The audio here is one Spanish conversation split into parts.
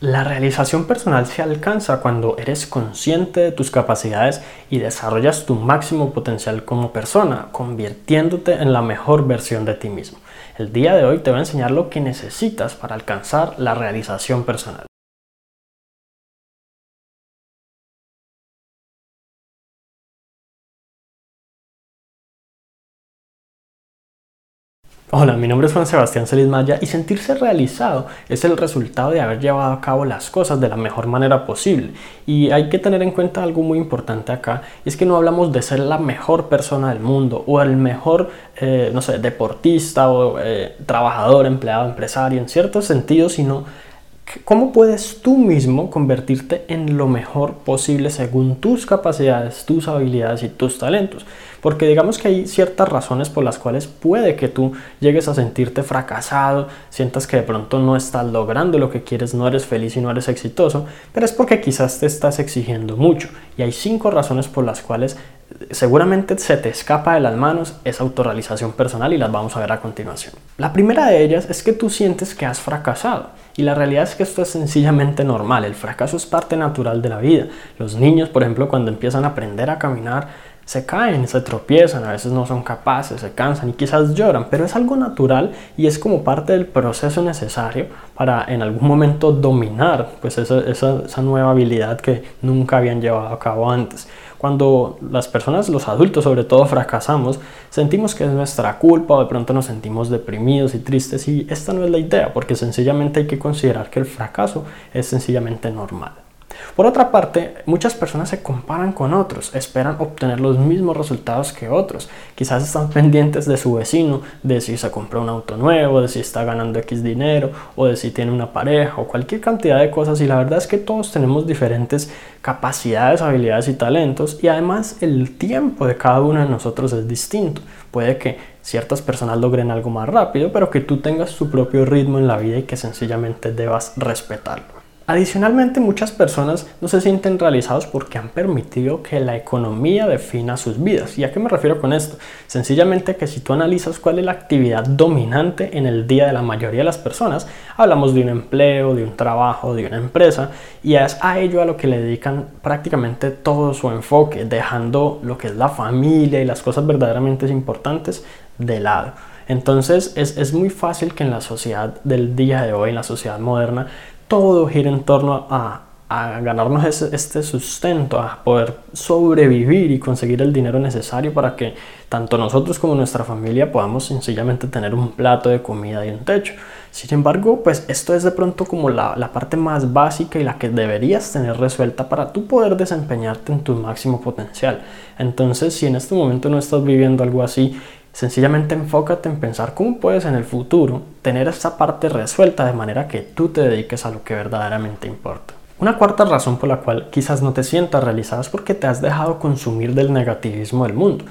La realización personal se alcanza cuando eres consciente de tus capacidades y desarrollas tu máximo potencial como persona, convirtiéndote en la mejor versión de ti mismo. El día de hoy te voy a enseñar lo que necesitas para alcanzar la realización personal. Hola, mi nombre es Juan Sebastián Celis Maya y sentirse realizado es el resultado de haber llevado a cabo las cosas de la mejor manera posible. Y hay que tener en cuenta algo muy importante acá, es que no hablamos de ser la mejor persona del mundo o el mejor, eh, no sé, deportista o eh, trabajador, empleado, empresario, en ciertos sentidos, sino ¿Cómo puedes tú mismo convertirte en lo mejor posible según tus capacidades, tus habilidades y tus talentos? Porque digamos que hay ciertas razones por las cuales puede que tú llegues a sentirte fracasado, sientas que de pronto no estás logrando lo que quieres, no eres feliz y no eres exitoso, pero es porque quizás te estás exigiendo mucho. Y hay cinco razones por las cuales seguramente se te escapa de las manos esa autorrealización personal y las vamos a ver a continuación. La primera de ellas es que tú sientes que has fracasado y la realidad es que esto es sencillamente normal, el fracaso es parte natural de la vida. Los niños, por ejemplo, cuando empiezan a aprender a caminar, se caen, se tropiezan, a veces no son capaces, se cansan y quizás lloran, pero es algo natural y es como parte del proceso necesario para en algún momento dominar pues esa, esa nueva habilidad que nunca habían llevado a cabo antes. Cuando las personas, los adultos sobre todo, fracasamos, sentimos que es nuestra culpa o de pronto nos sentimos deprimidos y tristes y esta no es la idea porque sencillamente hay que considerar que el fracaso es sencillamente normal. Por otra parte, muchas personas se comparan con otros, esperan obtener los mismos resultados que otros. Quizás están pendientes de su vecino, de si se compró un auto nuevo, de si está ganando X dinero, o de si tiene una pareja, o cualquier cantidad de cosas. Y la verdad es que todos tenemos diferentes capacidades, habilidades y talentos. Y además el tiempo de cada uno de nosotros es distinto. Puede que ciertas personas logren algo más rápido, pero que tú tengas tu propio ritmo en la vida y que sencillamente debas respetarlo. Adicionalmente, muchas personas no se sienten realizados porque han permitido que la economía defina sus vidas. ¿Y a qué me refiero con esto? Sencillamente que si tú analizas cuál es la actividad dominante en el día de la mayoría de las personas, hablamos de un empleo, de un trabajo, de una empresa, y es a ello a lo que le dedican prácticamente todo su enfoque, dejando lo que es la familia y las cosas verdaderamente importantes de lado. Entonces es, es, muy fácil que en la sociedad del día de hoy, en la sociedad moderna, todo gira en torno a, ganarnos este sustento, a poder sobrevivir y conseguir el dinero necesario para que tanto nosotros como nuestra familia podamos sencillamente tener un plato de comida y un techo. Sin embargo, pues esto es de pronto como la, la parte más básica y la que deberías tener resuelta para tú poder desempeñarte en tu máximo potencial. Entonces, si en este momento no estás viviendo algo así, Sencillamente enfócate en pensar cómo puedes en el futuro tener esta parte resuelta de manera que tú te dediques a lo que verdaderamente importa. Una cuarta razón por la cual quizás no te sientas realizado es porque te has dejado consumir del negativismo del mundo.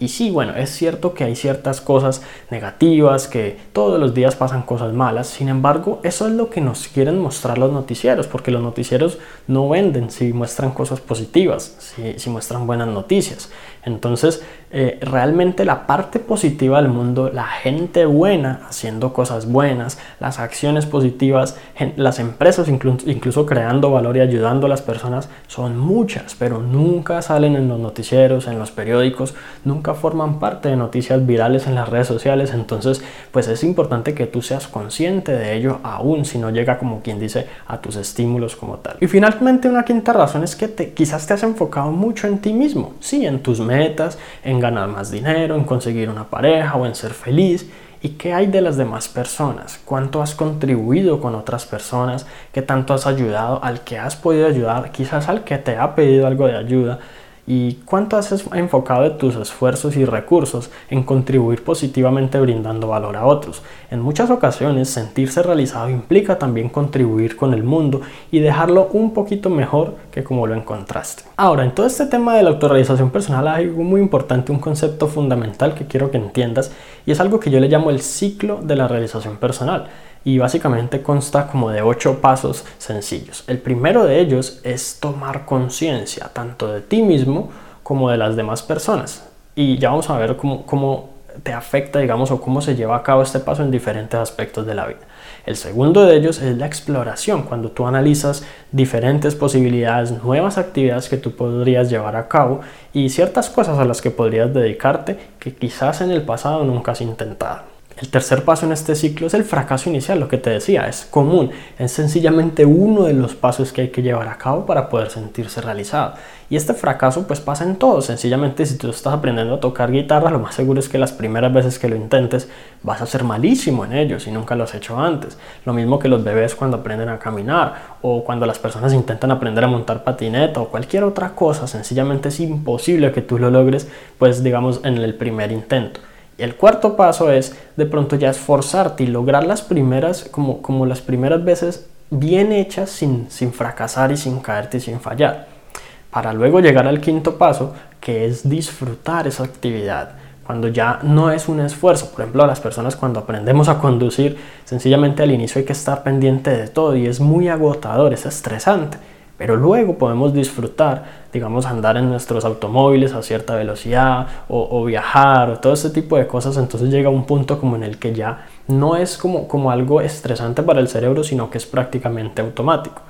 Y sí, bueno, es cierto que hay ciertas cosas negativas, que todos los días pasan cosas malas, sin embargo, eso es lo que nos quieren mostrar los noticieros, porque los noticieros no venden si muestran cosas positivas, si, si muestran buenas noticias. Entonces, eh, realmente la parte positiva del mundo, la gente buena haciendo cosas buenas, las acciones positivas, las empresas incluso, incluso creando valor y ayudando a las personas, son muchas, pero nunca salen en los noticieros, en los periódicos, nunca forman parte de noticias virales en las redes sociales. Entonces, pues es importante que tú seas consciente de ello, aún si no llega como quien dice a tus estímulos como tal. Y finalmente, una quinta razón es que te, quizás te has enfocado mucho en ti mismo, sí, en tus metas, en ganar más dinero, en conseguir una pareja o en ser feliz. ¿Y qué hay de las demás personas? ¿Cuánto has contribuido con otras personas? ¿Qué tanto has ayudado al que has podido ayudar? Quizás al que te ha pedido algo de ayuda y cuánto has enfocado tus esfuerzos y recursos en contribuir positivamente brindando valor a otros. En muchas ocasiones sentirse realizado implica también contribuir con el mundo y dejarlo un poquito mejor que como lo encontraste. Ahora, en todo este tema de la autorrealización personal hay algo muy importante, un concepto fundamental que quiero que entiendas y es algo que yo le llamo el ciclo de la realización personal y básicamente consta como de ocho pasos sencillos. El primero de ellos es tomar conciencia tanto de ti mismo como de las demás personas. Y ya vamos a ver cómo, cómo te afecta, digamos, o cómo se lleva a cabo este paso en diferentes aspectos de la vida. El segundo de ellos es la exploración, cuando tú analizas diferentes posibilidades, nuevas actividades que tú podrías llevar a cabo y ciertas cosas a las que podrías dedicarte que quizás en el pasado nunca has intentado. El tercer paso en este ciclo es el fracaso inicial, lo que te decía, es común, es sencillamente uno de los pasos que hay que llevar a cabo para poder sentirse realizado. Y este fracaso pues pasa en todo, sencillamente si tú estás aprendiendo a tocar guitarra, lo más seguro es que las primeras veces que lo intentes vas a ser malísimo en ello si nunca lo has hecho antes. Lo mismo que los bebés cuando aprenden a caminar o cuando las personas intentan aprender a montar patineta o cualquier otra cosa, sencillamente es imposible que tú lo logres pues digamos en el primer intento. El cuarto paso es de pronto ya esforzarte y lograr las primeras, como, como las primeras veces bien hechas sin, sin fracasar y sin caerte y sin fallar. Para luego llegar al quinto paso, que es disfrutar esa actividad. Cuando ya no es un esfuerzo, por ejemplo, a las personas cuando aprendemos a conducir, sencillamente al inicio hay que estar pendiente de todo y es muy agotador, es estresante pero luego podemos disfrutar, digamos, andar en nuestros automóviles a cierta velocidad o, viajar o todo ese tipo de cosas. Entonces llega un punto como en el que ya no es como, como algo estresante para el cerebro, sino que es prácticamente automático.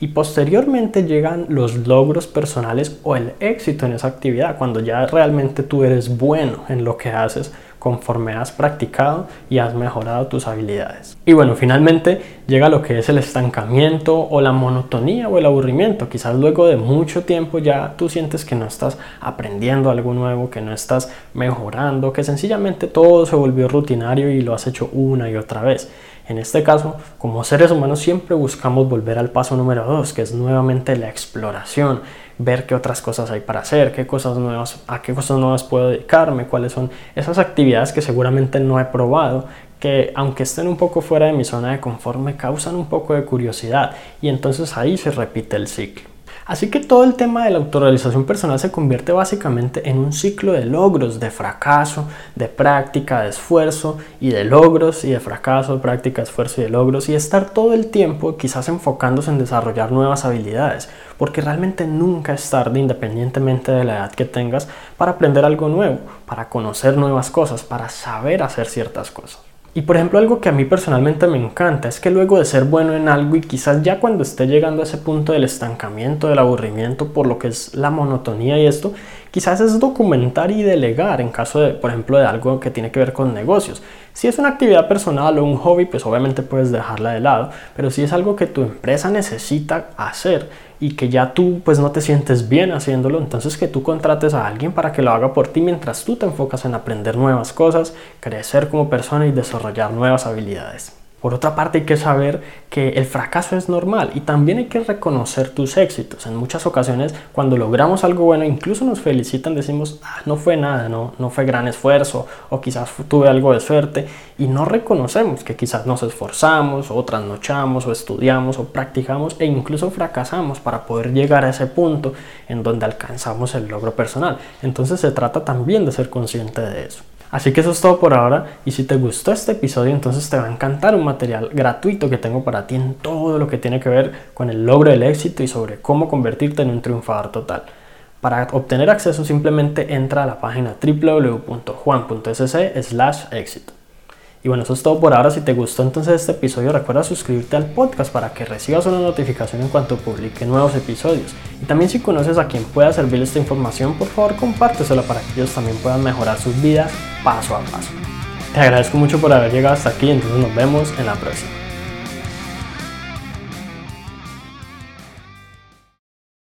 Y posteriormente llegan los logros personales o el éxito en esa actividad, cuando ya realmente tú eres bueno en lo que haces conforme has practicado y has mejorado tus habilidades. Y bueno, finalmente llega lo que es el estancamiento o la monotonía o el aburrimiento. Quizás luego de mucho tiempo ya tú sientes que no estás aprendiendo algo nuevo, que no estás mejorando, que sencillamente todo se volvió rutinario y lo has hecho una y otra vez. En este caso, como seres humanos siempre buscamos volver al paso número dos, que es nuevamente la exploración, ver qué otras cosas hay para hacer, qué cosas nuevas, a qué cosas nuevas puedo dedicarme, cuáles son esas actividades que seguramente no he probado, que aunque estén un poco fuera de mi zona de confort, me causan un poco de curiosidad y entonces ahí se repite el ciclo. Así que todo el tema de la autorrealización personal se convierte básicamente en un ciclo de logros, de fracaso, de práctica, de esfuerzo y de logros y de fracaso, práctica, esfuerzo y de logros y estar todo el tiempo quizás enfocándose en desarrollar nuevas habilidades, porque realmente nunca es tarde independientemente de la edad que tengas para aprender algo nuevo, para conocer nuevas cosas, para saber hacer ciertas cosas. Y por ejemplo, algo que a mí personalmente me encanta es que luego de ser bueno en algo y quizás ya cuando esté llegando a ese punto del estancamiento, del aburrimiento por lo que es la monotonía y esto, quizás es documentar y delegar en caso de, por ejemplo, de algo que tiene que ver con negocios. Si es una actividad personal o un hobby, pues obviamente puedes dejarla de lado, pero si es algo que tu empresa necesita hacer y que ya tú pues no te sientes bien haciéndolo, entonces que tú contrates a alguien para que lo haga por ti mientras tú te enfocas en aprender nuevas cosas, crecer como persona y desarrollar nuevas habilidades. Por otra parte, hay que saber que el fracaso es normal y también hay que reconocer tus éxitos. En muchas ocasiones, cuando logramos algo bueno, incluso nos felicitan, decimos, ah, no fue nada, no, no fue gran esfuerzo o quizás tuve algo de suerte y no reconocemos que quizás nos esforzamos o trasnochamos o estudiamos o practicamos e incluso fracasamos para poder llegar a ese punto en donde alcanzamos el logro personal. Entonces se trata también de ser consciente de eso. Así que eso es todo por ahora y si te gustó este episodio entonces te va a encantar un material gratuito que tengo para ti en todo lo que tiene que ver con el logro del éxito y sobre cómo convertirte en un triunfador total. Para obtener acceso simplemente entra a la página www.juan.sc éxito. Y bueno, eso es todo por ahora. Si te gustó entonces este episodio, recuerda suscribirte al podcast para que recibas una notificación en cuanto publique nuevos episodios. Y también si conoces a quien pueda servir esta información, por favor compártesela para que ellos también puedan mejorar sus vidas paso a paso. Te agradezco mucho por haber llegado hasta aquí, entonces nos vemos en la próxima.